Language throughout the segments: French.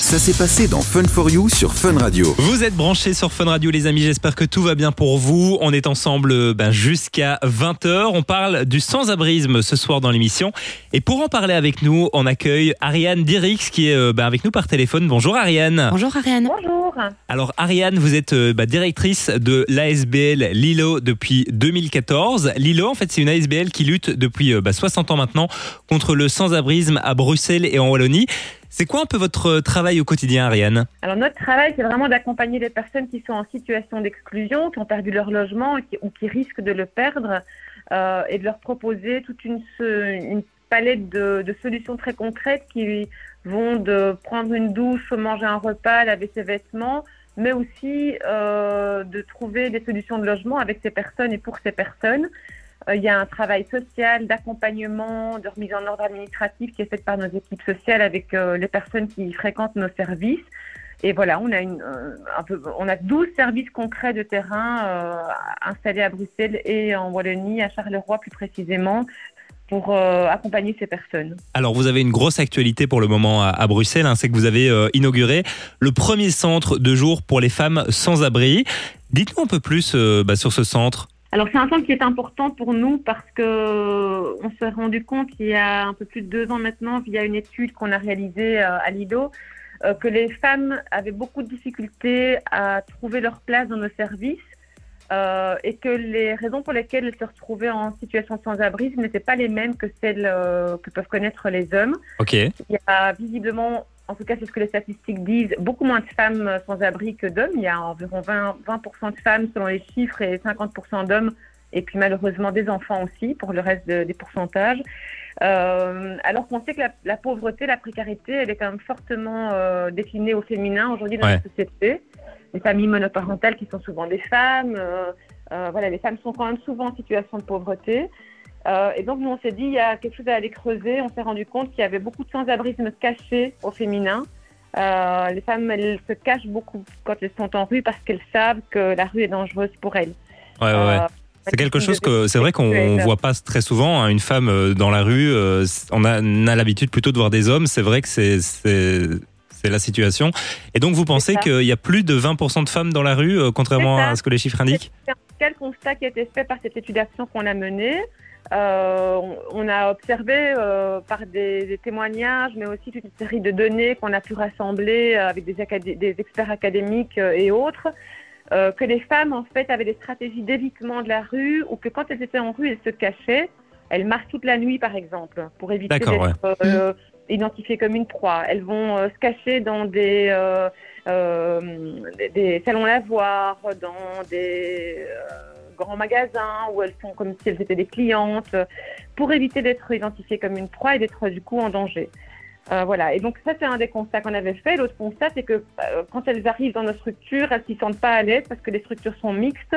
Ça s'est passé dans Fun for You sur Fun Radio. Vous êtes branchés sur Fun Radio les amis, j'espère que tout va bien pour vous. On est ensemble euh, ben, jusqu'à 20h. On parle du sans-abrisme ce soir dans l'émission. Et pour en parler avec nous, on accueille Ariane Dirix qui est euh, ben, avec nous par téléphone. Bonjour Ariane. Bonjour Ariane. Bonjour. Alors Ariane, vous êtes euh, ben, directrice de l'ASBL Lilo depuis 2014. Lilo, en fait, c'est une ASBL qui lutte depuis 60 ans maintenant contre le sans-abrisme à Bruxelles et en Wallonie. C'est quoi un peu votre travail au quotidien, Ariane? Alors notre travail, c'est vraiment d'accompagner les personnes qui sont en situation d'exclusion, qui ont perdu leur logement ou qui risquent de le perdre, euh, et de leur proposer toute une, palette de, de, solutions très concrètes qui vont de prendre une douche, manger un repas, laver ses vêtements, mais aussi euh, de trouver des solutions de logement avec ces personnes et pour ces personnes. Euh, il y a un travail social, d'accompagnement, de remise en ordre administratif qui est fait par nos équipes sociales avec euh, les personnes qui fréquentent nos services. Et voilà, on a, une, euh, un peu, on a 12 services concrets de terrain installés à Bruxelles et en Wallonie, à Charleroi plus précisément, pour accompagner ces personnes. Alors, vous avez une grosse actualité pour le moment à, Bruxelles, hein, c'est que vous avez inauguré le premier centre de jour pour les femmes sans abri. Dites-nous un peu plus bah, sur ce centre. Alors c'est un centre qui est important pour nous parce que on s'est rendu compte il y a un peu plus de deux ans maintenant, via une étude qu'on a réalisée euh, à Lido, euh, que les femmes avaient beaucoup de difficultés à trouver leur place dans nos services euh, et que les raisons pour lesquelles elles se retrouvaient en situation de sans-abrisme n'étaient pas les mêmes que celles que peuvent connaître les hommes. Ok. Il y a visiblement en tout cas c'est ce que les statistiques disent, beaucoup moins de femmes sans abri que d'hommes. Il y a environ 20, 20 de femmes selon les chiffres et 50 d'hommes, et puis malheureusement des enfants aussi pour le reste des pourcentages. Euh, alors qu'on sait que la, pauvreté, la précarité, elle est quand même fortement euh, déclinée au féminin aujourd'hui dans la société. Les familles monoparentales qui sont souvent des femmes, euh, voilà, les femmes sont quand même souvent en situation de pauvreté. Euh, et donc, nous, on s'est dit, il y a quelque chose à aller creuser. On s'est rendu compte qu'il y avait beaucoup de sans-abrisme caché au féminin. Euh, les femmes, elles se cachent beaucoup quand elles sont en rue parce qu'elles savent que la rue est dangereuse pour elles. Ouais, ouais. Euh, c'est quelque chose que c'est vrai qu'on voit pas très souvent. Hein, une femme dans la rue, euh, on a, a l'habitude plutôt de voir des hommes. C'est vrai que c'est c'est la situation. Et donc vous pensez qu'il y a plus de 20% de femmes dans la rue, contrairement à ce que les chiffres indiquent? C'est un constat qui a été fait par cette étude d'action qu'on a menée. Euh, on, a observé euh, par des, témoignages, mais aussi toute une série de données qu'on a pu rassembler euh, avec des, des experts académiques et autres, que les femmes en fait avaient des stratégies d'évitement de la rue ou que quand elles étaient en rue, elles se cachaient. Elles marchent toute la nuit, par exemple, pour éviter d'être identifiées comme une proie. Elles vont se cacher dans des, des salons lavoirs, dans des grands magasins où elles font comme si elles étaient des clientes pour éviter d'être identifiées comme une proie et d'être du coup en danger. Euh, voilà. Et donc ça, c'est un des constats qu'on avait fait. L'autre constat, c'est que euh, quand elles arrivent dans nos structures, elles s'y sentent pas à l'aise parce que les structures sont mixtes.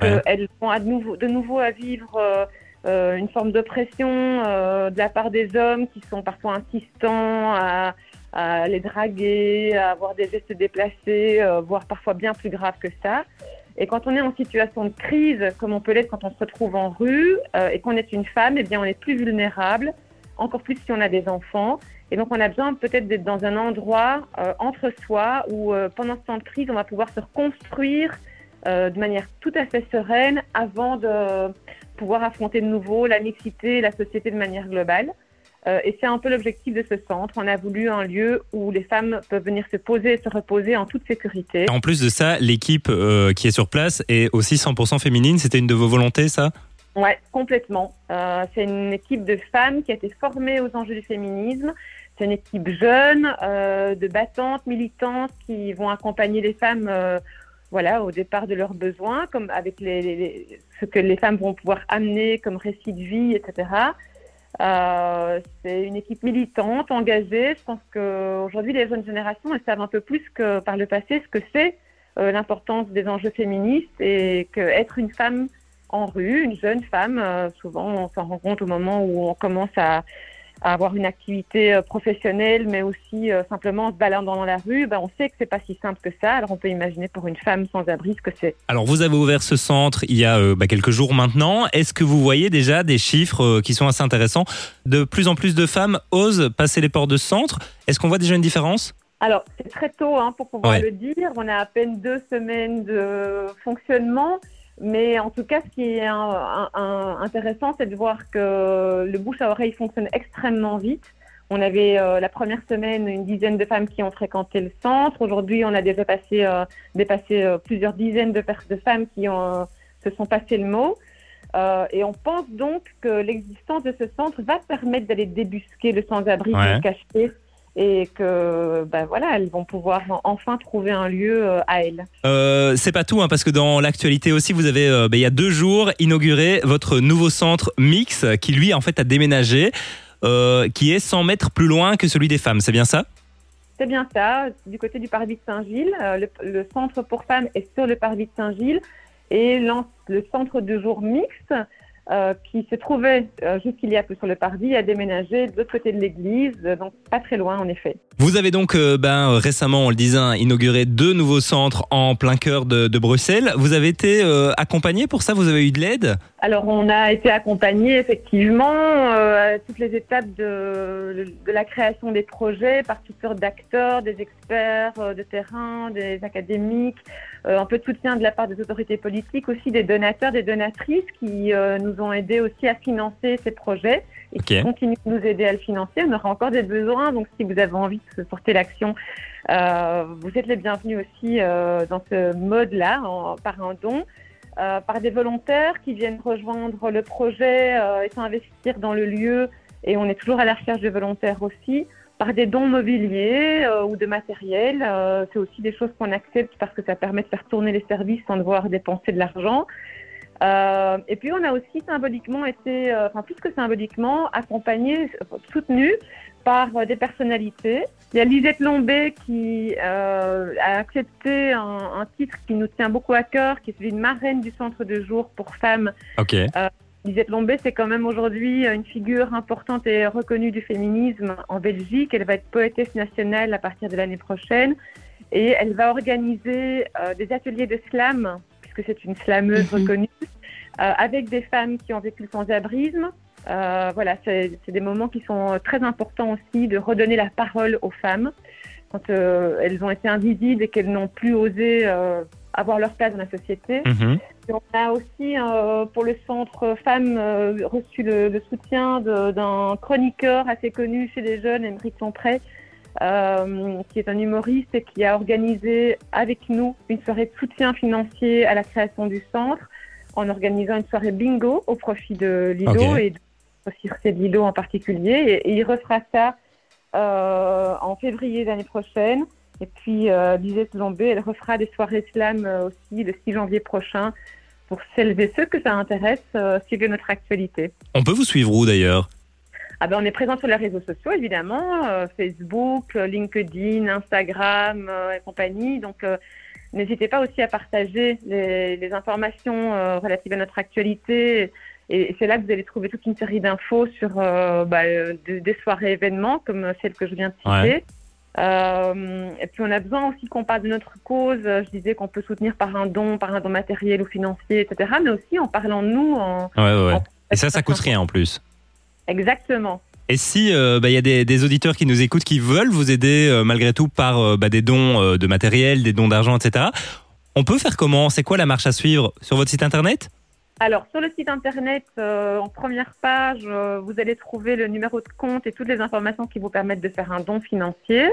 Elles vont à de, nouveau, de nouveau à vivre euh, une forme d'oppression de la part des hommes qui sont parfois insistants à, à les draguer, à avoir des gestes déplacés, voire parfois bien plus graves que ça. Et quand on est en situation de crise, comme on peut l'être quand on se retrouve en rue euh, et qu'on est une femme, eh bien, on est plus vulnérable, encore plus si on a des enfants. Et donc, on a besoin peut-être d'être dans un endroit euh, entre soi où, euh, pendant ce temps de crise, on va pouvoir se reconstruire de manière tout à fait sereine avant de pouvoir affronter de nouveau la mixité, la société de manière globale. Euh, et c'est un peu l'objectif de ce centre. On a voulu un lieu où les femmes peuvent venir se poser et se reposer en toute sécurité. En plus de ça, l'équipe euh, qui est sur place est aussi 100% féminine. C'était une de vos volontés, ça? Oui, complètement. Euh, c'est une équipe de femmes qui a été formée aux enjeux du féminisme. C'est une équipe jeune, de battantes, militantes qui vont accompagner les femmes voilà, au départ de leurs besoins, comme avec les, ce que les femmes vont pouvoir amener comme récit de vie, etc. Euh, c'est une équipe militante, engagée. Je pense qu'aujourd'hui, les jeunes générations, elles savent un peu plus que par le passé ce que c'est euh, l'importance des enjeux féministes et qu'être une femme en rue, une jeune femme, euh, souvent on s'en rend compte au moment où on commence à, à avoir une activité euh, professionnelle, mais aussi euh, simplement en se baladant dans la rue, ben on sait que c'est pas si simple que ça. Alors on peut imaginer pour une femme sans abri ce que c'est. Alors vous avez ouvert ce centre il y a euh, bah, quelques jours maintenant. Est-ce que vous voyez déjà des chiffres qui sont assez intéressants? De plus en plus de femmes osent passer les portes de ce centre. Est-ce qu'on voit déjà une différence? Alors, c'est très tôt hein, pour pouvoir le dire. On a à peine deux semaines de fonctionnement. Mais en tout cas, ce qui est intéressant, c'est de voir que le bouche à oreille fonctionne extrêmement vite. On avait euh, la première semaine une dizaine de femmes qui ont fréquenté le centre. Aujourd'hui, on a déjà passé, euh, dépassé euh, plusieurs dizaines de, de femmes qui ont, se sont passé le mot. et on pense donc que l'existence de ce centre va permettre d'aller débusquer le sans-abri ouais. caché et que ben voilà, elles vont pouvoir enfin trouver un lieu à elles. Euh, c'est pas tout, hein, parce que dans l'actualité aussi, vous avez ben, il y a deux jours inauguré votre nouveau centre Mix, qui lui en fait a déménagé. Euh, qui est 100 mètres plus loin que celui des femmes. C'est bien ça? C'est bien ça. Du côté du parvis de Saint-Gilles, euh, le, centre pour femmes est sur le parvis de Saint-Gilles et le centre de jour mixte euh, qui se trouvait euh, jusqu'il y a peu sur le parvis, a déménagé de l'autre côté de l'église, euh, donc pas très loin en effet. Vous avez donc ben, récemment, on le disait, inauguré deux nouveaux centres en plein cœur de, de Bruxelles. Vous avez été accompagné pour ça? Vous avez eu de l'aide? Alors on a été accompagné effectivement à toutes les étapes de, de, la création des projets par toutes sortes d'acteurs, des experts de terrain, des académiques, un peu de soutien de la part des autorités politiques, aussi des donateurs, des donatrices qui nous ont aidé aussi à financer ces projets et qui continuent de nous aider à le financer. On aura encore des besoins, donc si vous avez envie de porter l'action, euh, vous êtes les bienvenus aussi euh, dans ce mode-là, par un don. Euh, par des volontaires qui viennent rejoindre le projet et s'investir dans le lieu. Et on est toujours à la recherche de volontaires aussi. Par des dons mobiliers ou de matériel. c'est aussi des choses qu'on accepte parce que ça permet de faire tourner les services sans devoir dépenser de l'argent. Euh, et puis on a aussi symboliquement été, euh, enfin plus que symboliquement, accompagné, soutenu par euh, des personnalités. Il y a Lisette Lombé qui euh, a accepté un, un, titre qui nous tient beaucoup à cœur, qui est celui de marraine du centre de jour pour femmes. Ok. Lisette Lombé, c'est quand même aujourd'hui une figure importante et reconnue du féminisme en Belgique. Elle va être poétesse nationale à partir de l'année prochaine. Et elle va organiser des ateliers de slam c'est une slameuse mhm. reconnue, euh, avec des femmes qui ont vécu le sans-abrisme. Euh, voilà, c'est des moments qui sont très importants aussi de redonner la parole aux femmes quand euh, elles ont été invisibles et qu'elles n'ont plus osé avoir leur place dans la société. Mhm. on a aussi pour le centre femmes reçu le, soutien d'un chroniqueur assez connu chez les jeunes, Émeric Lompré, euh, qui est un humoriste et qui a organisé avec nous une soirée de soutien financier à la création du centre en organisant une soirée bingo au profit de Lido et aussi de Lido en particulier. Et, il refera ça euh, en février l'année prochaine. Et puis, euh, Lisette Lombé, elle refera des soirées slam euh, aussi le 6 janvier prochain pour celles et ceux que ça intéresse, euh, suivez notre actualité. On peut vous suivre où d'ailleurs? Ah ben, on est présent sur les réseaux sociaux, évidemment, euh, Facebook, euh, LinkedIn, Instagram euh, et compagnie. Donc, n'hésitez pas aussi à partager les, informations relatives à notre actualité. Et, c'est là que vous allez trouver toute une série d'infos sur bah, des soirées événements comme celle que je viens de citer. et puis on a besoin aussi qu'on parle de notre cause. Je disais qu'on peut soutenir par un don, par un don matériel ou financier, etc. Mais aussi en parlant de nous. En, ouais, ouais. et ça, ça coûte rien en plus. Exactement. Et si il euh, bah, y a des, auditeurs qui nous écoutent qui veulent vous aider euh, malgré tout par euh, bah, des dons de matériel, des dons d'argent, etc. On peut faire comment? C'est quoi la marche à suivre? Sur votre site internet? Alors, sur le site internet, en première page, vous allez trouver le numéro de compte et toutes les informations qui vous permettent de faire un don financier.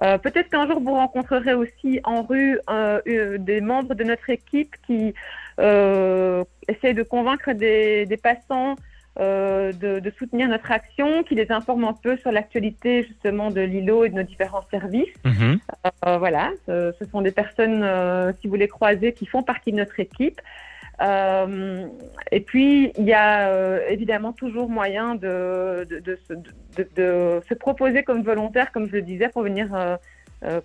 Peut-être qu'un jour, vous rencontrerez aussi en rue des membres de notre équipe qui essayent de convaincre des, des passants euh, de, soutenir notre action, qui les informe un peu sur l'actualité justement de l'îlot et de nos différents services. Mhm. Euh, voilà, ce, sont des personnes, euh, si vous les croisez, qui font partie de notre équipe. et puis, il y a évidemment toujours moyen de, de, se proposer comme volontaire, comme je le disais, pour venir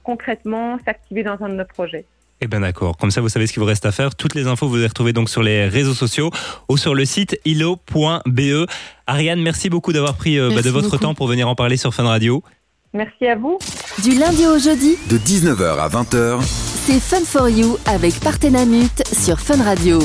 concrètement s'activer dans un de nos projets. Eh bien d'accord, comme ça vous savez ce qu'il vous reste à faire. Toutes les infos vous les retrouvez donc sur les réseaux sociaux ou sur le site ilo.be. Ariane, merci beaucoup d'avoir pris euh, bah, de votre temps pour venir en parler sur Fun Radio. Merci à vous. Du lundi au jeudi, de 19h à 20h, c'est Fun for You avec Partenamut sur Fun Radio.